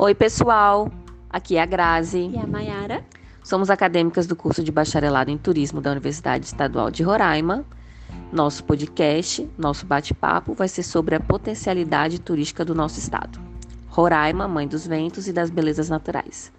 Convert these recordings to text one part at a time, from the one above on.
Oi, pessoal. Aqui é a Grazi. E a Mayara. Somos acadêmicas do curso de Bacharelado em Turismo da Universidade Estadual de Roraima. Nosso podcast, nosso bate-papo vai ser sobre a potencialidade turística do nosso estado. Roraima, mãe dos ventos e das belezas naturais.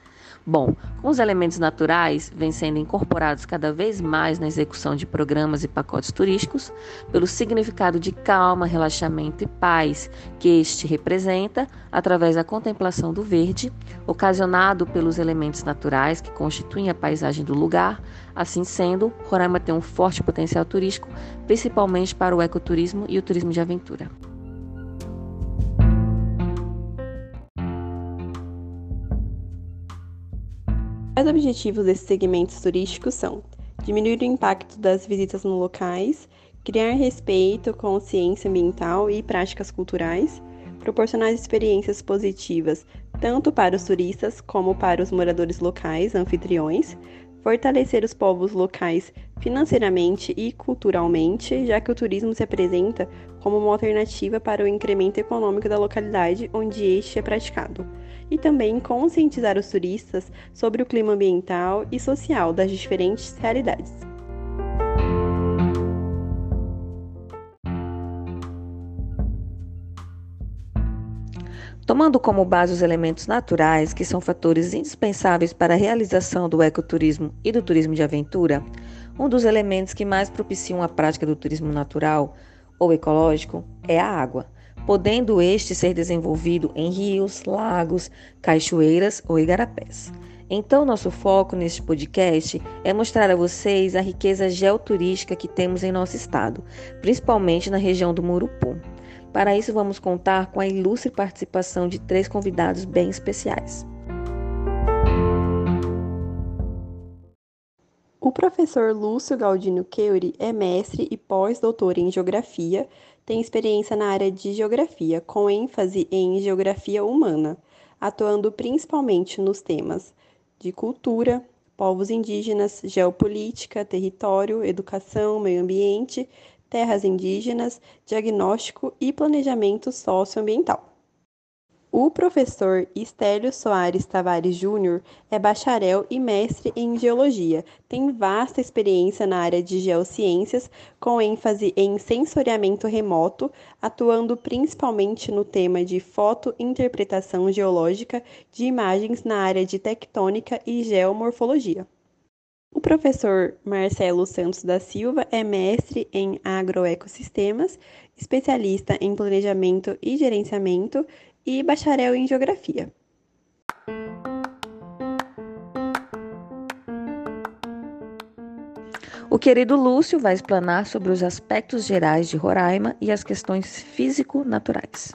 Bom, com os elementos naturais vêm sendo incorporados cada vez mais na execução de programas e pacotes turísticos, pelo significado de calma, relaxamento e paz que este representa através da contemplação do verde, ocasionado pelos elementos naturais que constituem a paisagem do lugar. Assim sendo, Roraima tem um forte potencial turístico, principalmente para o ecoturismo e o turismo de aventura. Os objetivos desses segmentos turísticos são diminuir o impacto das visitas nos locais, criar respeito, consciência ambiental e práticas culturais, proporcionar experiências positivas tanto para os turistas como para os moradores locais, anfitriões, fortalecer os povos locais financeiramente e culturalmente, já que o turismo se apresenta como uma alternativa para o incremento econômico da localidade onde este é praticado e também conscientizar os turistas sobre o clima ambiental e social das diferentes realidades. Tomando como base os elementos naturais, que são fatores indispensáveis para a realização do ecoturismo e do turismo de aventura, um dos elementos que mais propiciam a prática do turismo natural ou ecológico é a água podendo este ser desenvolvido em rios, lagos, cachoeiras ou igarapés. Então, nosso foco neste podcast é mostrar a vocês a riqueza geoturística que temos em nosso estado, principalmente na região do Murupu. Para isso, vamos contar com a ilustre participação de três convidados bem especiais. O professor Lúcio Galdino Keuri é mestre e pós-doutor em Geografia, tem experiência na área de Geografia, com ênfase em Geografia Humana, atuando principalmente nos temas de cultura, povos indígenas, geopolítica, território, educação, meio ambiente, terras indígenas, diagnóstico e planejamento socioambiental. O professor Estélio Soares Tavares Júnior é bacharel e mestre em geologia. Tem vasta experiência na área de geociências, com ênfase em sensoriamento remoto, atuando principalmente no tema de fotointerpretação geológica de imagens na área de tectônica e geomorfologia. O professor Marcelo Santos da Silva é mestre em agroecossistemas, especialista em planejamento e gerenciamento e bacharel em Geografia. O querido Lúcio vai explanar sobre os aspectos gerais de Roraima e as questões físico-naturais.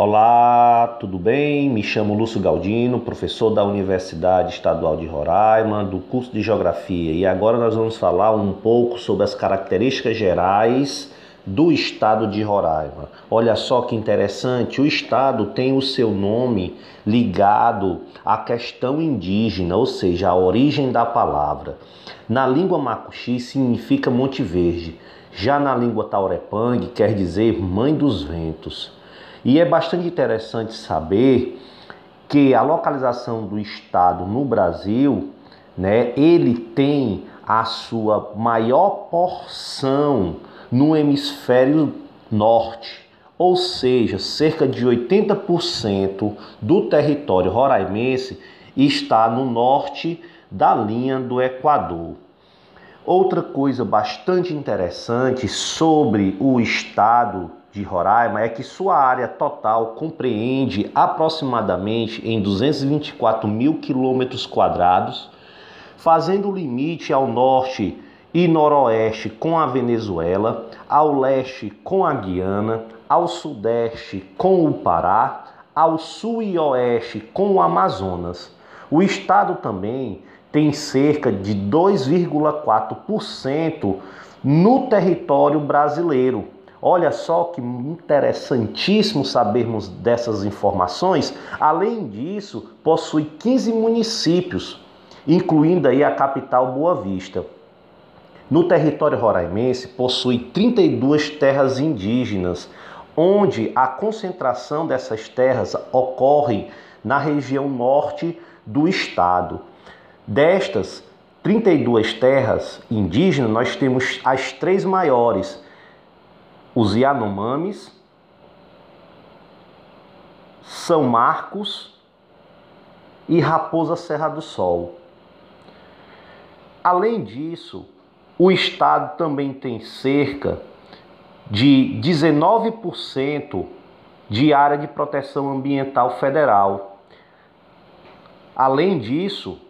Olá, tudo bem? Me chamo Lúcio Galdino, professor da Universidade Estadual de Roraima, do curso de Geografia, e agora nós vamos falar um pouco sobre as características gerais do estado de Roraima. Olha só que interessante, o estado tem o seu nome ligado à questão indígena, ou seja, a origem da palavra. Na língua macuxi significa Monte Verde, já na língua taurepang quer dizer Mãe dos Ventos. E é bastante interessante saber que a localização do estado no Brasil, né, ele tem a sua maior porção no hemisfério norte, ou seja, cerca de 80% do território roraimense está no norte da linha do Equador. Outra coisa bastante interessante sobre o estado de Roraima é que sua área total compreende aproximadamente em 224 mil quilômetros quadrados, fazendo limite ao norte e noroeste com a Venezuela, ao leste com a Guiana, ao sudeste com o Pará, ao sul e oeste com o Amazonas. O estado também tem cerca de 2,4% no território brasileiro, Olha só que interessantíssimo sabermos dessas informações. Além disso, possui 15 municípios, incluindo aí a capital Boa Vista. no território roraimense possui 32 terras indígenas, onde a concentração dessas terras ocorre na região norte do estado. Destas 32 terras indígenas, nós temos as três maiores: os Yanomamis, São Marcos e Raposa Serra do Sol. Além disso, o estado também tem cerca de 19% de área de proteção ambiental federal. Além disso,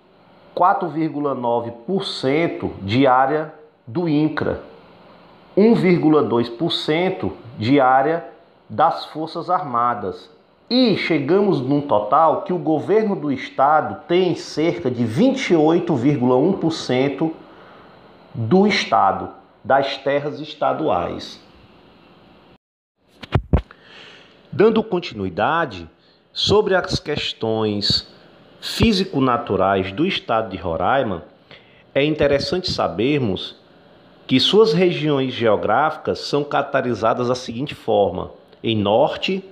4,9% de área do INCRA, 1,2% de área das Forças Armadas. E chegamos num total que o governo do estado tem cerca de 28,1% do Estado, das terras estaduais. Dando continuidade sobre as questões físico-naturais do estado de Roraima, é interessante sabermos que suas regiões geográficas são caracterizadas da seguinte forma: em norte,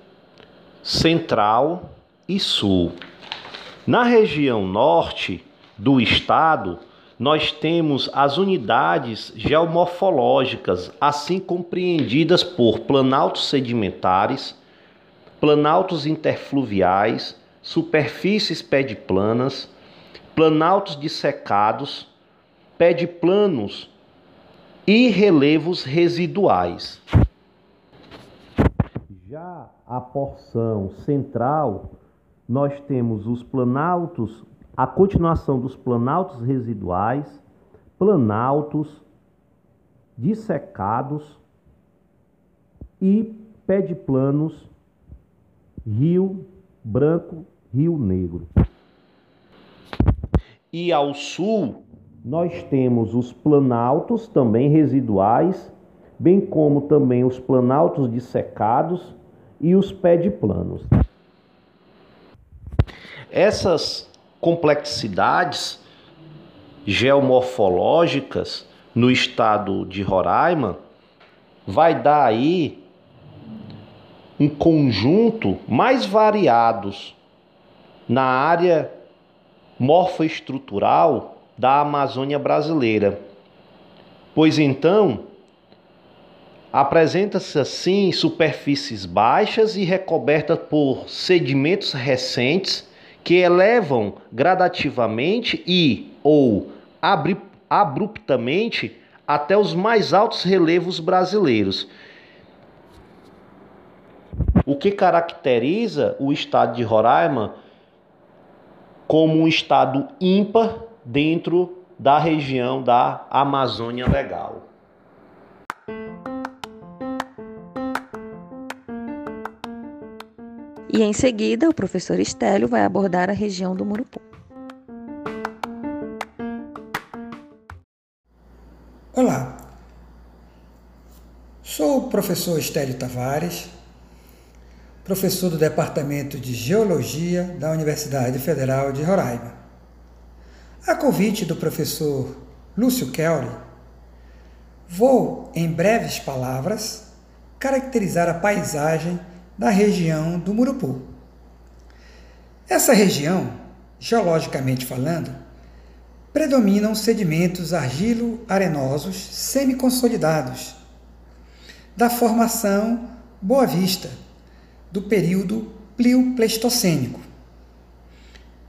central e sul. Na região norte do estado, nós temos as unidades geomorfológicas, assim compreendidas por planaltos sedimentares, planaltos interfluviais, superfícies pediplanas, planaltos dissecados, pediplanos e relevos residuais. Já a porção central, nós temos os planaltos a continuação dos planaltos residuais, planaltos dissecados e pediplanos Rio Branco, Rio Negro. E ao sul, nós temos os planaltos também residuais, bem como também os planaltos dissecados e os pediplanos. Essas complexidades geomorfológicas no estado de Roraima, vai dar aí um conjunto mais variados na área morfoestrutural da Amazônia brasileira. Pois então, apresenta-se assim superfícies baixas e recobertas por sedimentos recentes que elevam gradativamente e ou abruptamente até os mais altos relevos brasileiros. O que caracteriza o estado de Roraima como um estado ímpar dentro da região da Amazônia Legal. E em seguida, o professor Estélio vai abordar a região do Murupu. Olá, sou o professor Estélio Tavares, professor do Departamento de Geologia da Universidade Federal de Roraima. A convite do professor Lúcio Kelly, vou, em breves palavras, caracterizar a paisagem da região do Murupu. Essa região, geologicamente falando, predominam sedimentos argilo-arenosos semi-consolidados, da formação Boa Vista, do período Plio-Pleistocênico,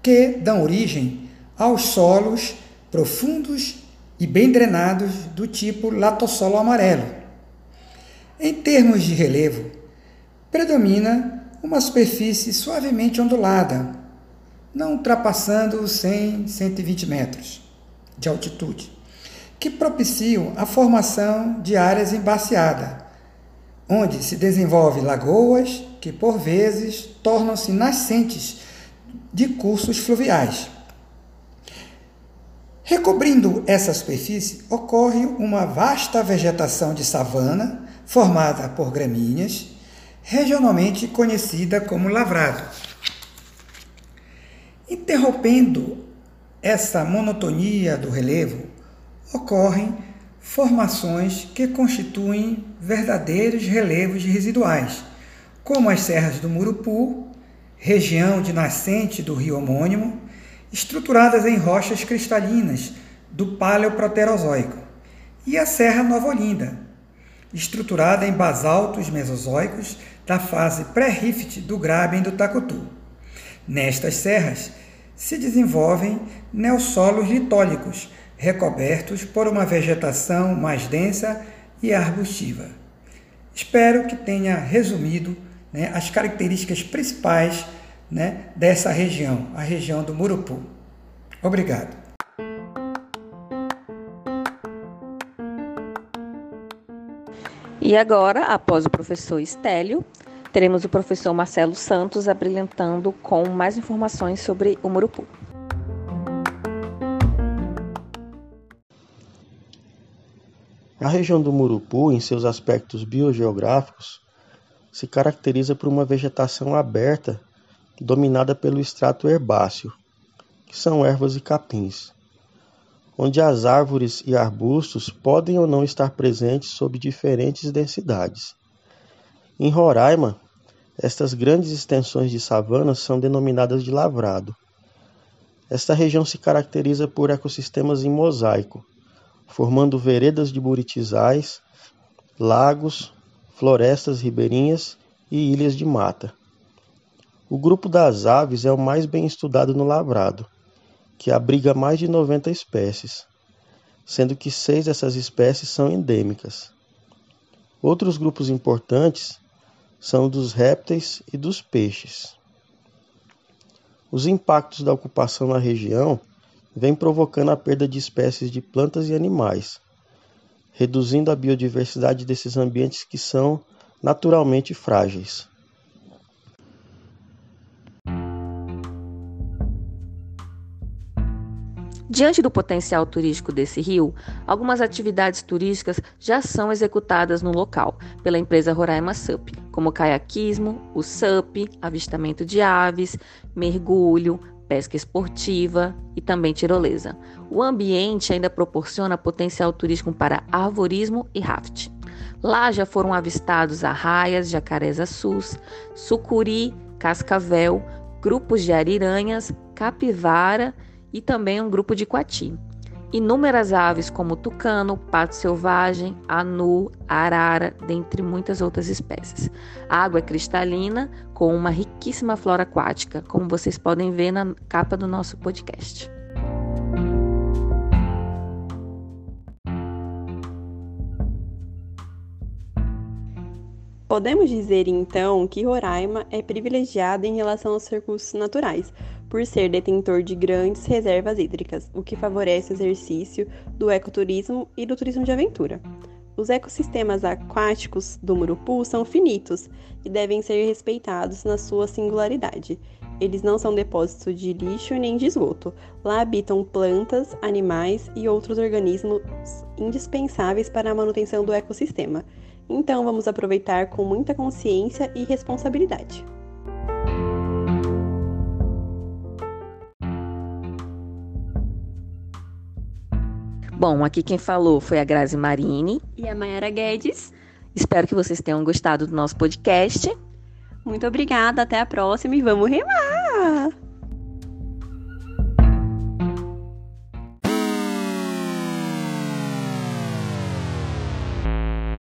que dão origem aos solos profundos e bem drenados do tipo latossolo amarelo. Em termos de relevo, predomina uma superfície suavemente ondulada, não ultrapassando os 100, 120 metros de altitude, que propiciam a formação de áreas embaciadas, onde se desenvolvem lagoas que, por vezes, tornam-se nascentes de cursos fluviais. Recobrindo essa superfície, ocorre uma vasta vegetação de savana, formada por gramíneas, regionalmente conhecida como lavrado. Interrompendo essa monotonia do relevo, ocorrem formações que constituem verdadeiros relevos residuais, como as serras do Murupu, região de nascente do rio homônimo, estruturadas em rochas cristalinas do Paleoproterozoico, e a Serra Nova Olinda, estruturada em basaltos mesozoicos da fase pré-rift do Graben do Tacutu. Nestas serras se desenvolvem neossolos litólicos, recobertos por uma vegetação mais densa e arbustiva. Espero que tenha resumido né, as características principais né, dessa região, a região do Murupu. Obrigado. E agora, após o professor Estélio, teremos o professor Marcelo Santos abrilhantando com mais informações sobre o Murupu. A região do Murupu, em seus aspectos biogeográficos, se caracteriza por uma vegetação aberta dominada pelo extrato herbáceo, que são ervas e capins, onde as árvores e arbustos podem ou não estar presentes sob diferentes densidades. Em Roraima, estas grandes extensões de savana são denominadas de lavrado. Esta região se caracteriza por ecossistemas em mosaico, formando veredas de buritizais, lagos, florestas ribeirinhas e ilhas de mata. O grupo das aves é o mais bem estudado no lavrado, que abriga mais de 90 espécies, sendo que seis dessas espécies são endêmicas. Outros grupos importantes são dos répteis e dos peixes. Os impactos da ocupação na região vêm provocando a perda de espécies de plantas e animais, reduzindo a biodiversidade desses ambientes que são naturalmente frágeis. Diante do potencial turístico desse rio, algumas atividades turísticas já são executadas no local pela empresa Roraima SUP, como caiaquismo, o SUP, avistamento de aves, mergulho, pesca esportiva e também tirolesa. O ambiente ainda proporciona potencial turístico para arvorismo e raft. Lá já foram avistados arraias, jacarés açus, sucuri, cascavel, grupos de ariranhas, capivara e também um grupo de coati. Inúmeras aves como tucano, pato selvagem, anu, arara, dentre muitas outras espécies. A água é cristalina, com uma riquíssima flora aquática, como vocês podem ver na capa do nosso podcast. Podemos dizer então que Roraima é privilegiada em relação aos recursos naturais, por ser detentor de grandes reservas hídricas, o que favorece o exercício do ecoturismo e do turismo de aventura. Os ecossistemas aquáticos do Murupu são finitos e devem ser respeitados na sua singularidade. Eles não são depósitos de lixo nem de esgoto. Lá habitam plantas, animais e outros organismos indispensáveis para a manutenção do ecossistema. Então vamos aproveitar com muita consciência e responsabilidade. Bom, aqui quem falou foi a Grazi Marini e a Mayara Guedes. Espero que vocês tenham gostado do nosso podcast. Muito obrigada, até a próxima e vamos remar!